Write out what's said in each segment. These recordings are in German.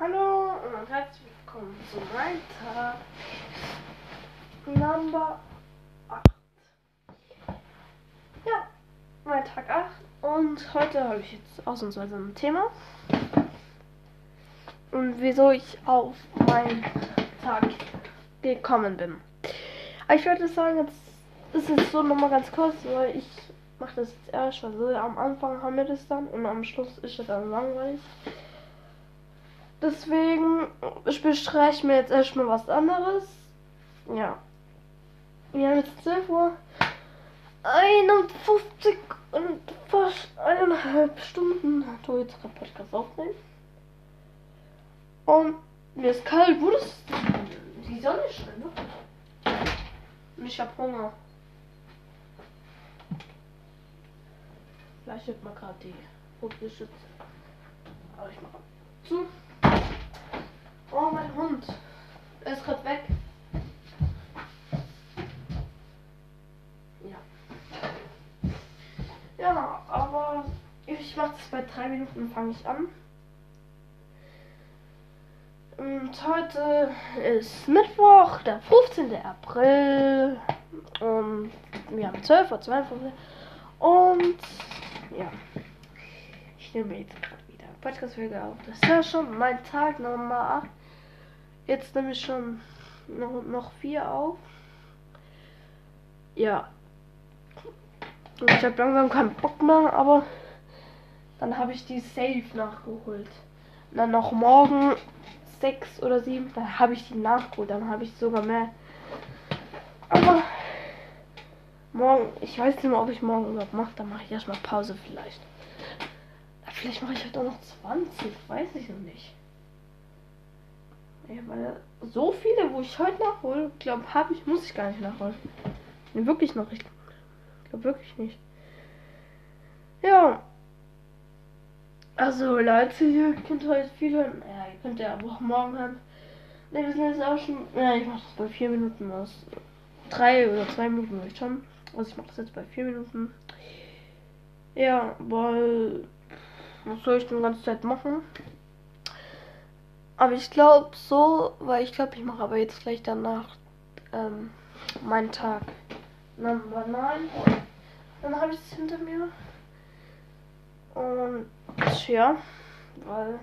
Hallo und herzlich willkommen zu meinem Tag Number 8. Ja, mein Tag 8 und heute habe ich jetzt ausnahmsweise ein Thema. Und wieso ich auf meinen Tag gekommen bin. Ich würde sagen, jetzt ist es so nochmal ganz kurz, weil ich mache das jetzt erst, also am Anfang haben wir das dann und am Schluss ist es dann langweilig. Deswegen bestreiche ich mir jetzt erstmal was anderes. Ja. Wir haben jetzt 12 Uhr 51 und fast eineinhalb Stunden du jetzt gerade Podcast aufnehmen. Und mir ist kalt, wo das. Die Sonne scheint, ne? Und ich hab Hunger. Vielleicht wird mal gerade die Vogelschütze. Aber ich mache zu. Oh, mein Hund. Er ist gerade weg. Ja. Ja, aber ich mache das bei drei Minuten, fange ich an. Und heute ist Mittwoch, der 15. April. Und wir haben 12 Uhr 52. Und ja. Ich nehme jetzt gerade wieder Podcast-Folge auf. Das ist ja schon mein Tag Nummer 8. Jetzt nehme ich schon noch, noch vier auf. Ja. Ich habe langsam keinen Bock mehr, aber dann habe ich die Safe nachgeholt. Und dann noch morgen sechs oder sieben, dann habe ich die nachgeholt. Dann habe ich sogar mehr. Aber morgen, ich weiß nicht mehr, ob ich morgen überhaupt mache. Dann mache ich erstmal Pause vielleicht. Vielleicht mache ich halt auch noch 20, weiß ich noch nicht. Ja, weil so viele, wo ich heute nachhole, glaube habe ich, muss ich gar nicht nachholen. Nee, wirklich noch. Ich glaube wirklich nicht. Ja. Also Leute, ihr könnt heute viel hören. Ja, ihr könnt ja auch morgen hören. Ne, wir sind jetzt auch schon. Ja, ich mache das bei vier Minuten aus. Drei oder zwei Minuten ich schon. Also ich mache das jetzt bei vier Minuten. Ja, weil. Was soll ich denn die ganze Zeit machen? Aber ich glaube so, weil ich glaube, ich mache aber jetzt gleich danach ähm, meinen Tag. Number 9. Dann habe ich es hinter mir. Und ja, weil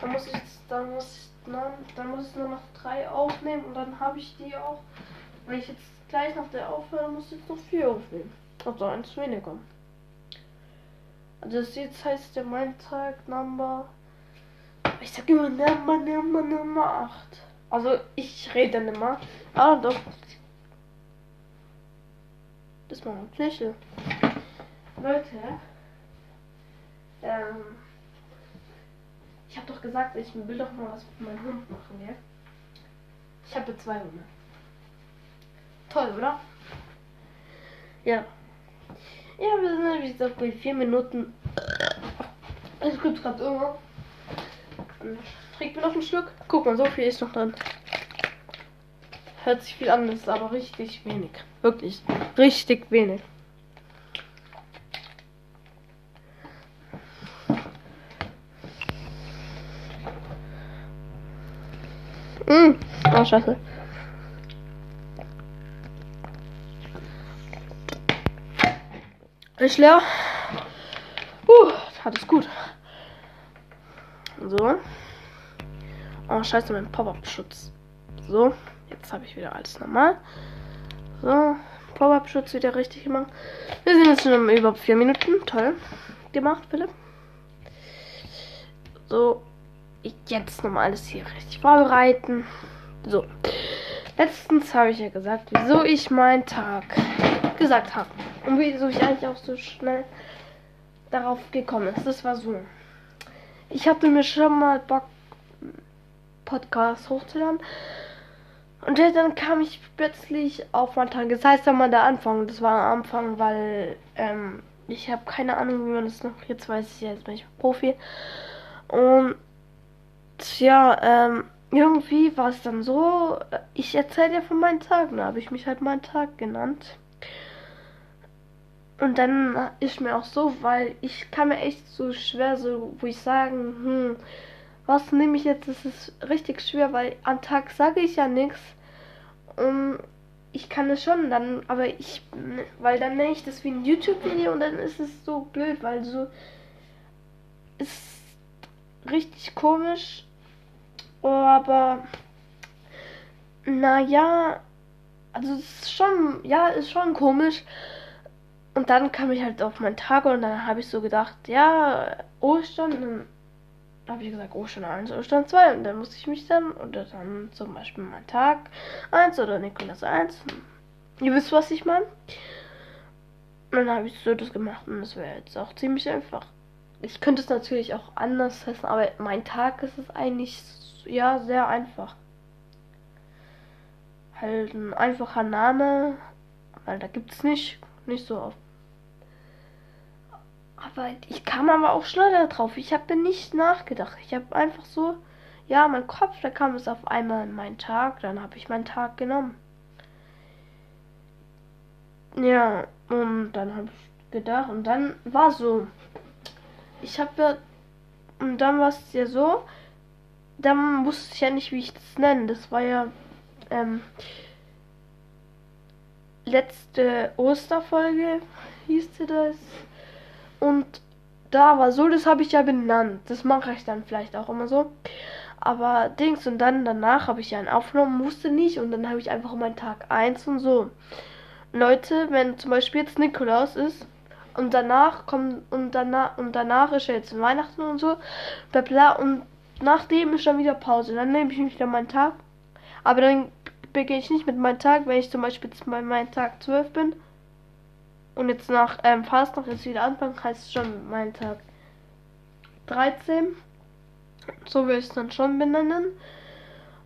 dann muss ich dann muss ich, dann, dann muss ich nur noch drei aufnehmen und dann habe ich die auch. Wenn ich jetzt gleich nach der aufhöre, muss ich jetzt noch vier aufnehmen. Also eins weniger. Also das jetzt heißt ja mein Tag Number. Ich sag immer Nummer, Nummer, Nummer 8. Also ich rede dann immer. Ah doch. Das war ein Knöchel. Leute. Ähm. Ich habe doch gesagt, ich will doch mal was mit meinem Hund machen, gell? Ich habe zwei Hunde. Toll, oder? Ja. Ja, wir sind wie gesagt bei vier Minuten. Es gibt gerade irgendwo. Trinkt mir noch einen Schluck. Guck mal, so viel ist noch drin. Hört sich viel an, ist aber richtig wenig. Wirklich. Richtig wenig. Mmh. Oh, scheiße. Ist leer. Uh, hat es gut. So. Oh, scheiße, mein Pop-Up-Schutz. So, jetzt habe ich wieder alles normal. So, Pop-Up-Schutz wieder richtig gemacht. Wir sind jetzt schon über vier Minuten. Toll gemacht, Philipp. So, jetzt nochmal alles hier richtig vorbereiten. So. Letztens habe ich ja gesagt, wieso ich meinen Tag gesagt habe. Und wieso ich eigentlich auch so schnell darauf gekommen ist. Das war so. Ich hatte mir schon mal Bock, Podcast hochzuladen. Und dann kam ich plötzlich auf meinen Tag. Das heißt mal der Anfang. Das war am Anfang, weil ähm, ich habe keine Ahnung, wie man das noch. Jetzt weiß ich jetzt bin ich Profi. Und ja, ähm, irgendwie war es dann so. Ich erzähle ja von meinen Tagen. Da habe ich mich halt meinen Tag genannt. Und dann ist mir auch so, weil ich kann mir echt so schwer so, wo ich sagen, hm, was nehme ich jetzt? Das ist richtig schwer, weil am Tag sage ich ja nichts. Und ich kann es schon dann, aber ich, weil dann nenne ich das wie ein YouTube-Video und dann ist es so blöd, weil so ist richtig komisch. Aber naja, also es ist schon, ja, ist schon komisch. Und dann kam ich halt auf meinen Tag und dann habe ich so gedacht, ja, Ostern, dann habe ich gesagt, Ostern 1, Ostern 2 und dann musste ich mich dann, oder dann zum Beispiel mein Tag 1 oder Nikolas 1. Ihr wisst, was ich meine. Dann habe ich so das gemacht und das wäre jetzt auch ziemlich einfach. Ich könnte es natürlich auch anders testen, aber mein Tag ist es eigentlich, ja, sehr einfach halt ein einfacher Name, weil da gibt es nicht, nicht so oft. Aber ich kam aber auch schneller drauf. Ich habe nicht nachgedacht. Ich habe einfach so, ja, mein Kopf, da kam es auf einmal in meinen Tag, dann habe ich meinen Tag genommen. Ja, und dann habe ich gedacht, und dann war so, ich habe ja, und dann war es ja so, dann wusste ich ja nicht, wie ich das nenne. Das war ja ähm, letzte Osterfolge hieß sie das. Und da war so, das habe ich ja benannt. Das mache ich dann vielleicht auch immer so. Aber Dings und dann danach habe ich ja einen aufgenommen, musste nicht und dann habe ich einfach meinen Tag 1 und so. Leute, wenn zum Beispiel jetzt Nikolaus ist und danach kommt und danach und danach ist jetzt Weihnachten und so, bla bla und nachdem ist dann wieder Pause. Dann nehme ich mich wieder meinen Tag aber dann beginne ich nicht mit meinem Tag, wenn ich zum Beispiel bei meinem Tag 12 bin und jetzt nach ähm, Fastnacht jetzt wieder anfangen, heißt es schon mein Tag 13. So will ich es dann schon benennen.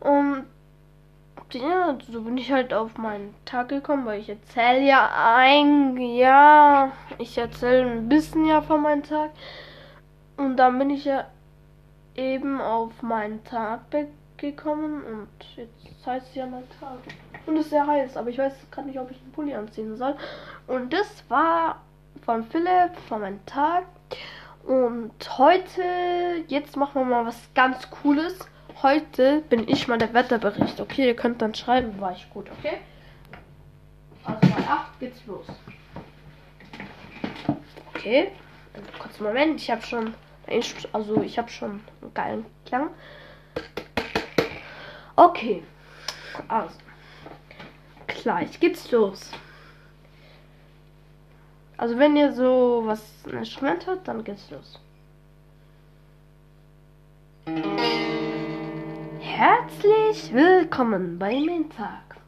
Und ja, so bin ich halt auf meinen Tag gekommen, weil ich erzähle ja ein, ja, ich erzähle ein bisschen ja von meinem Tag. Und dann bin ich ja eben auf meinen Tag gekommen und jetzt heißt es ja mein Tag. Und es ist sehr heiß, aber ich weiß gerade nicht, ob ich einen Pulli anziehen soll. Und das war von Philipp, von meinem Tag. Und heute, jetzt machen wir mal was ganz Cooles. Heute bin ich mal der Wetterbericht. Okay, ihr könnt dann schreiben, war ich gut, okay? Also bei 8 geht's los. Okay, kurz Moment, ich habe schon, also ich habe schon einen geilen Klang. Okay. Also. Gleich geht's los. Also wenn ihr so was ein Instrument habt, dann geht's los. Herzlich willkommen bei Tag.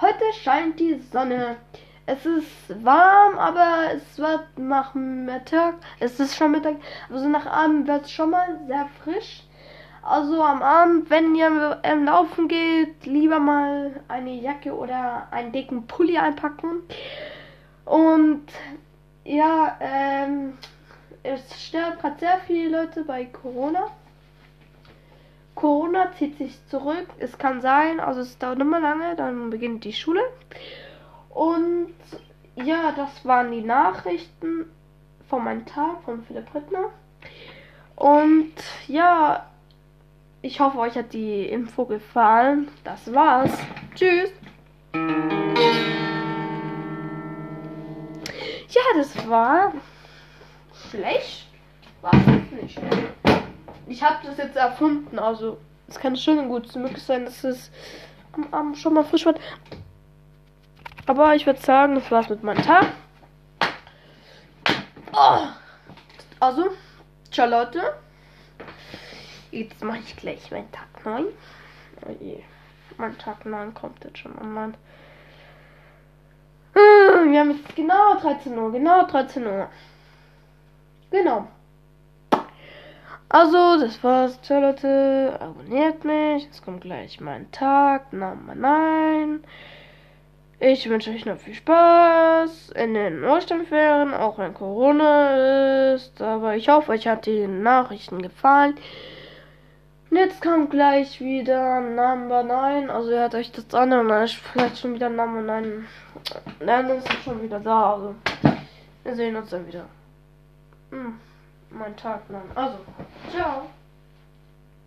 Heute scheint die Sonne. Es ist warm, aber es wird nach Mittag. Es ist schon Mittag. Also nach Abend wird es schon mal sehr frisch. Also am Abend, wenn ihr ähm, laufen geht, lieber mal eine Jacke oder einen dicken Pulli einpacken. Und ja, ähm, es sterben gerade sehr viele Leute bei Corona. Corona zieht sich zurück. Es kann sein, also es dauert immer lange, dann beginnt die Schule. Und ja, das waren die Nachrichten von meinem Tag von Philipp Rittner. Und ja, ich hoffe, euch hat die Info gefallen. Das war's. Tschüss. Ja, das war schlecht. War es nicht. Ich habe das jetzt erfunden, also es kann schon gut möglich sein, dass es am Abend schon mal frisch wird. Aber ich würde sagen, das war's mit meinem Tag. Oh. Also, ciao Leute. Jetzt mache ich gleich meinen Tag 9. Oh je. Mein Tag 9 kommt jetzt schon online. Hm, wir haben jetzt genau 13 Uhr. Genau 13 Uhr. Genau. Also, das war's. Ciao, Leute. Abonniert mich. Jetzt kommt gleich mein Tag. Nummer 9. Ich wünsche euch noch viel Spaß in den Osterferien, auch wenn Corona ist. Aber ich hoffe, euch hat die Nachrichten gefallen. Und jetzt kommt gleich wieder Number 9. Also hat euch das an und dann ist vielleicht schon wieder Number 9. Dann ist er schon wieder da. Also wir sehen uns dann wieder. Hm, mein Tag 9. Also, ciao.